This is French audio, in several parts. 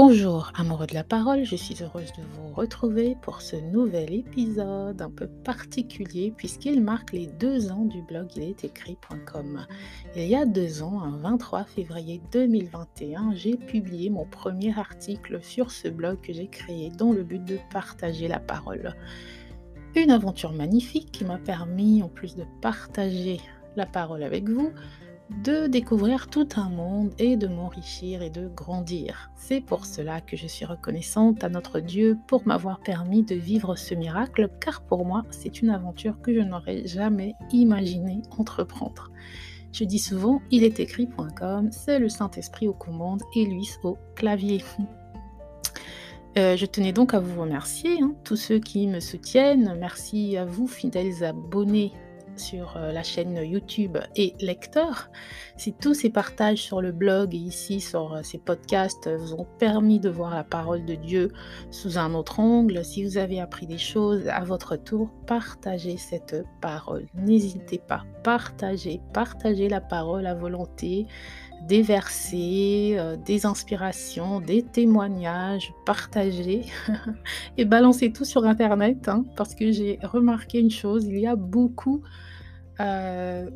Bonjour amoureux de la parole, je suis heureuse de vous retrouver pour ce nouvel épisode un peu particulier puisqu'il marque les deux ans du blog il est écrit.com. Il y a deux ans, un 23 février 2021, j'ai publié mon premier article sur ce blog que j'ai créé dans le but de partager la parole. Une aventure magnifique qui m'a permis, en plus de partager la parole avec vous, de découvrir tout un monde et de m'enrichir et de grandir. C'est pour cela que je suis reconnaissante à notre Dieu pour m'avoir permis de vivre ce miracle, car pour moi, c'est une aventure que je n'aurais jamais imaginé entreprendre. Je dis souvent, il est écrit.com, c'est le Saint-Esprit aux commandes et lui au clavier. Euh, je tenais donc à vous remercier, hein, tous ceux qui me soutiennent. Merci à vous, fidèles abonnés sur euh, la chaîne YouTube et lecteurs. Si tous ces partages sur le blog et ici sur euh, ces podcasts vous ont permis de voir la parole de Dieu sous un autre angle, si vous avez appris des choses à votre tour, partagez cette parole. N'hésitez pas, partagez, partagez la parole à volonté des versets, euh, des inspirations, des témoignages, partagez et balancez tout sur Internet hein, parce que j'ai remarqué une chose, il y a beaucoup euh,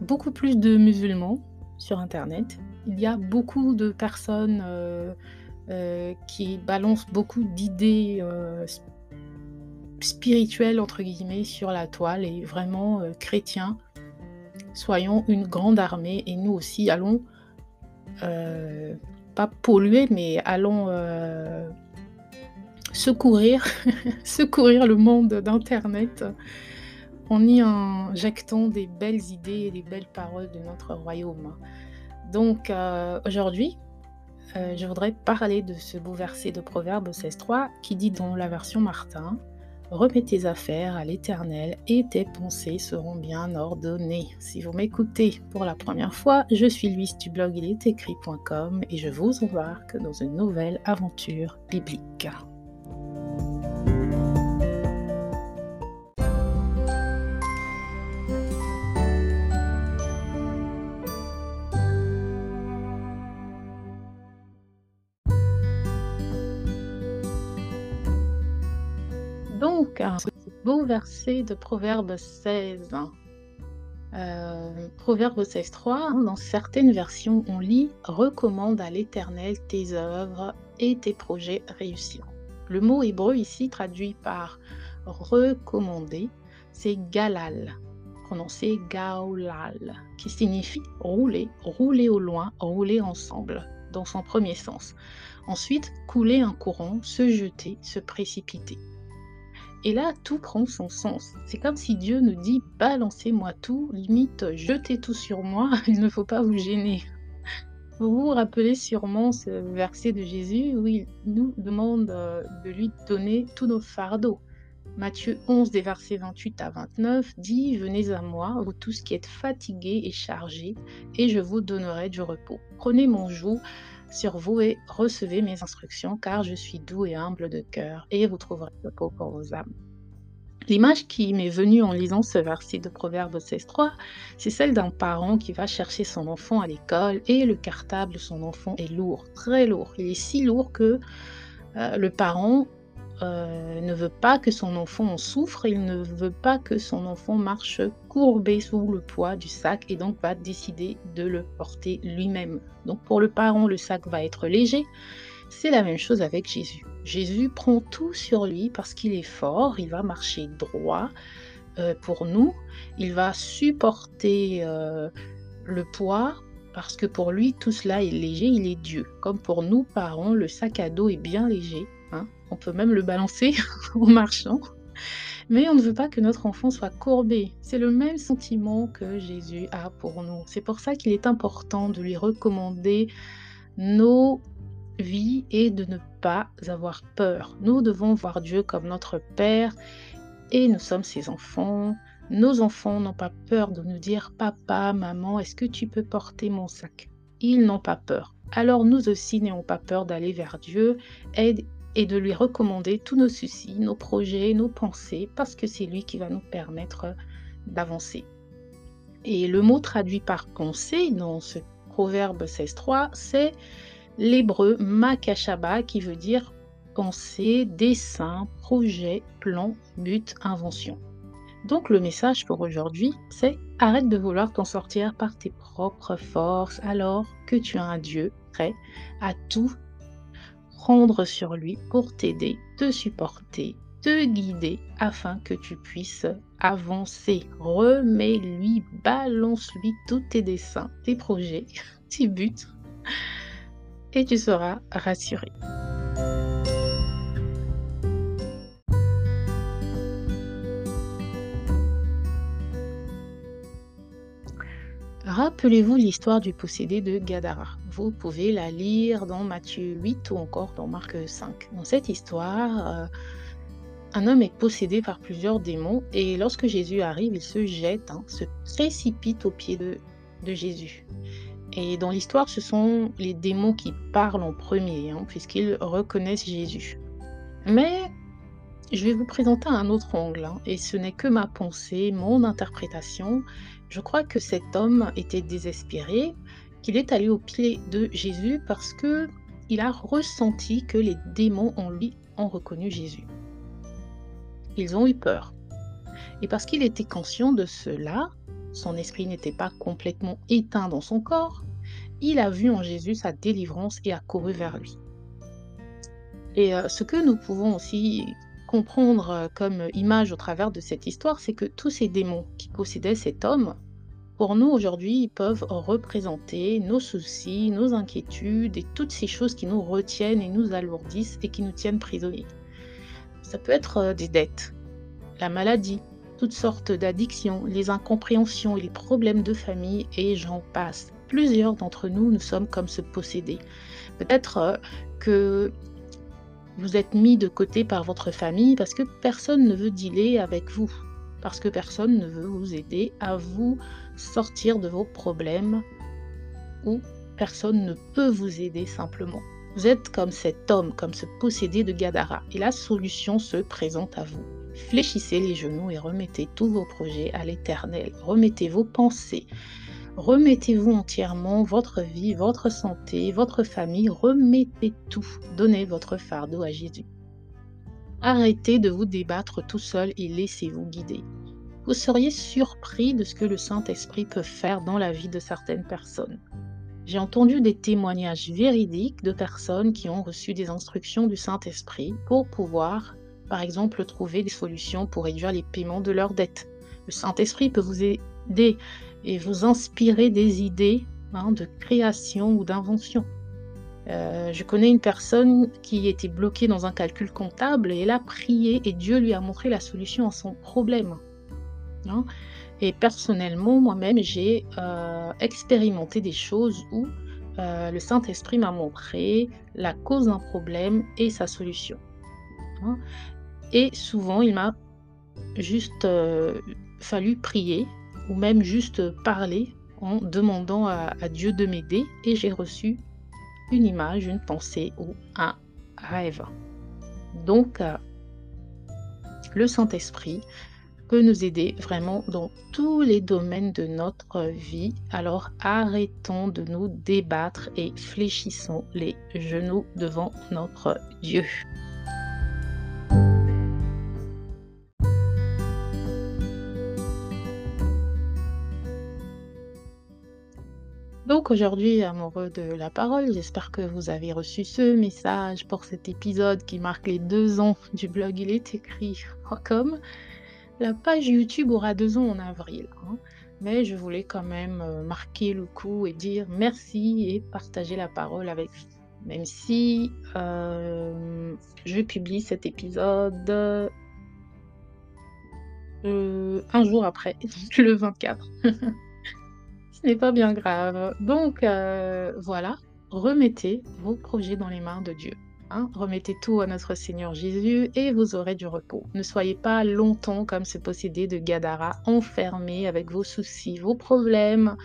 beaucoup plus de musulmans sur Internet. Il y a beaucoup de personnes euh, euh, qui balancent beaucoup d'idées spirituelles, entre guillemets, sur la toile et vraiment chrétiens. Soyons une grande armée et nous aussi allons, pas polluer, mais allons secourir, secourir le monde d'Internet en y injectant des belles idées et des belles paroles de notre royaume. Donc euh, aujourd'hui, euh, je voudrais parler de ce beau verset de Proverbe 16.3 qui dit dans la version Martin, Remets tes affaires à l'Éternel et tes pensées seront bien ordonnées. Si vous m'écoutez pour la première fois, je suis Louise du blog il est écrit.com et je vous embarque dans une nouvelle aventure biblique. Donc, beau verset de Proverbe 16. Euh, Proverbe 16, 3, dans certaines versions, on lit Recommande à l'Éternel tes œuvres et tes projets réussiront. Le mot hébreu ici traduit par recommander, c'est galal, prononcé gaolal, qui signifie rouler, rouler au loin, rouler ensemble, dans son premier sens. Ensuite, couler un courant, se jeter, se précipiter. Et là, tout prend son sens. C'est comme si Dieu nous dit balancez-moi tout, limite jetez tout sur moi, il ne faut pas vous gêner. Vous vous rappelez sûrement ce verset de Jésus où il nous demande euh, de lui donner tous nos fardeaux. Matthieu 11, des versets 28 à 29 dit Venez à moi, vous tous qui êtes fatigués et chargés, et je vous donnerai du repos. Prenez mon joug sur vous et recevez mes instructions, car je suis doux et humble de cœur, et vous trouverez le repos pour vos âmes. L'image qui m'est venue en lisant ce verset de Proverbe 16.3, c'est celle d'un parent qui va chercher son enfant à l'école et le cartable de son enfant est lourd, très lourd. Il est si lourd que euh, le parent euh, ne veut pas que son enfant en souffre, il ne veut pas que son enfant marche courbé sous le poids du sac et donc va décider de le porter lui-même. Donc pour le parent, le sac va être léger. C'est la même chose avec Jésus. Jésus prend tout sur lui parce qu'il est fort, il va marcher droit euh, pour nous, il va supporter euh, le poids parce que pour lui tout cela est léger, il est Dieu. Comme pour nous parents, le sac à dos est bien léger. On peut même le balancer en marchant. Mais on ne veut pas que notre enfant soit courbé. C'est le même sentiment que Jésus a pour nous. C'est pour ça qu'il est important de lui recommander nos vies et de ne pas avoir peur. Nous devons voir Dieu comme notre Père et nous sommes ses enfants. Nos enfants n'ont pas peur de nous dire Papa, maman, est-ce que tu peux porter mon sac? Ils n'ont pas peur. Alors nous aussi n'ayons pas peur d'aller vers Dieu et et de lui recommander tous nos soucis, nos projets, nos pensées, parce que c'est lui qui va nous permettre d'avancer. Et le mot traduit par pensée dans ce proverbe 16.3, c'est l'hébreu makashaba qui veut dire pensée, dessin, projet, plan, but, invention. Donc le message pour aujourd'hui, c'est arrête de vouloir t'en sortir par tes propres forces alors que tu as un Dieu prêt à tout prendre sur lui pour t'aider, te supporter, te guider afin que tu puisses avancer. Remets-lui, balance-lui tous tes dessins, tes projets, tes buts et tu seras rassuré. Rappelez-vous l'histoire du possédé de Gadara. Vous pouvez la lire dans Matthieu 8 ou encore dans Marc 5. Dans cette histoire, euh, un homme est possédé par plusieurs démons et lorsque Jésus arrive, il se jette, hein, se précipite au pied de, de Jésus. Et dans l'histoire, ce sont les démons qui parlent en premier, hein, puisqu'ils reconnaissent Jésus. Mais je vais vous présenter un autre angle, hein, et ce n'est que ma pensée, mon interprétation. Je crois que cet homme était désespéré, qu'il est allé au pied de Jésus parce que il a ressenti que les démons en lui ont reconnu Jésus. Ils ont eu peur. Et parce qu'il était conscient de cela, son esprit n'était pas complètement éteint dans son corps, il a vu en Jésus sa délivrance et a couru vers lui. Et euh, ce que nous pouvons aussi comprendre euh, comme image au travers de cette histoire, c'est que tous ces démons qui possédaient cet homme, pour nous aujourd'hui, ils peuvent représenter nos soucis, nos inquiétudes et toutes ces choses qui nous retiennent et nous alourdissent et qui nous tiennent prisonniers. Ça peut être euh, des dettes, la maladie, toutes sortes d'addictions, les incompréhensions et les problèmes de famille, et j'en passe. Plusieurs d'entre nous, nous sommes comme ce possédé. Peut-être euh, que vous êtes mis de côté par votre famille parce que personne ne veut dealer avec vous, parce que personne ne veut vous aider à vous sortir de vos problèmes, ou personne ne peut vous aider simplement. Vous êtes comme cet homme, comme ce possédé de Gadara, et la solution se présente à vous. Fléchissez les genoux et remettez tous vos projets à l'Éternel. Remettez vos pensées. Remettez-vous entièrement votre vie, votre santé, votre famille. Remettez tout. Donnez votre fardeau à Jésus. Arrêtez de vous débattre tout seul et laissez-vous guider. Vous seriez surpris de ce que le Saint-Esprit peut faire dans la vie de certaines personnes. J'ai entendu des témoignages véridiques de personnes qui ont reçu des instructions du Saint-Esprit pour pouvoir par exemple, trouver des solutions pour réduire les paiements de leurs dettes. Le Saint-Esprit peut vous aider et vous inspirer des idées hein, de création ou d'invention. Euh, je connais une personne qui était bloquée dans un calcul comptable et elle a prié et Dieu lui a montré la solution à son problème. Hein. Et personnellement, moi-même, j'ai euh, expérimenté des choses où euh, le Saint-Esprit m'a montré la cause d'un problème et sa solution. Hein. Et souvent, il m'a juste fallu prier ou même juste parler en demandant à, Dieu de m'aider et j'ai reçu une image, une pensée ou un rêve. Donc, euh, le Saint-Esprit peut nous aider vraiment dans tous les domaines de notre vie. Alors arrêtons de nous débattre et fléchissons les genoux devant notre Dieu. Donc aujourd'hui, amoureux de la parole, j'espère que vous avez reçu ce message pour cet épisode qui marque les deux ans du blog Il est écrit comme. La page YouTube aura deux ans en avril. Hein. mais je voulais quand même euh, marquer le coup et dire merci et partager la parole avec vous. Même si euh, je publie cet épisode euh, un jour après, le 24. Ce n'est pas bien grave. Donc euh, voilà, remettez vos projets dans les mains de Dieu. Hein. Remettez tout à notre Seigneur Jésus et vous aurez du repos. Ne soyez pas longtemps comme ce possédé de Gadara, enfermé avec vos soucis, vos problèmes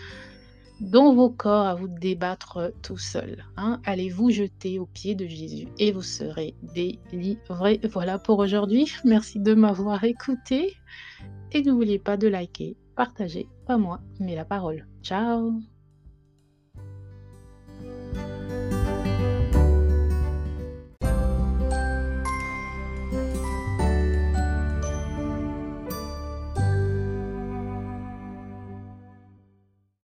dans vos corps à vous débattre tout seul. Hein. Allez vous jeter aux pieds de Jésus et vous serez délivrés. Voilà pour aujourd'hui. Merci de m'avoir écouté et n'oubliez pas de liker, partager, pas moi, mais la parole. Ciao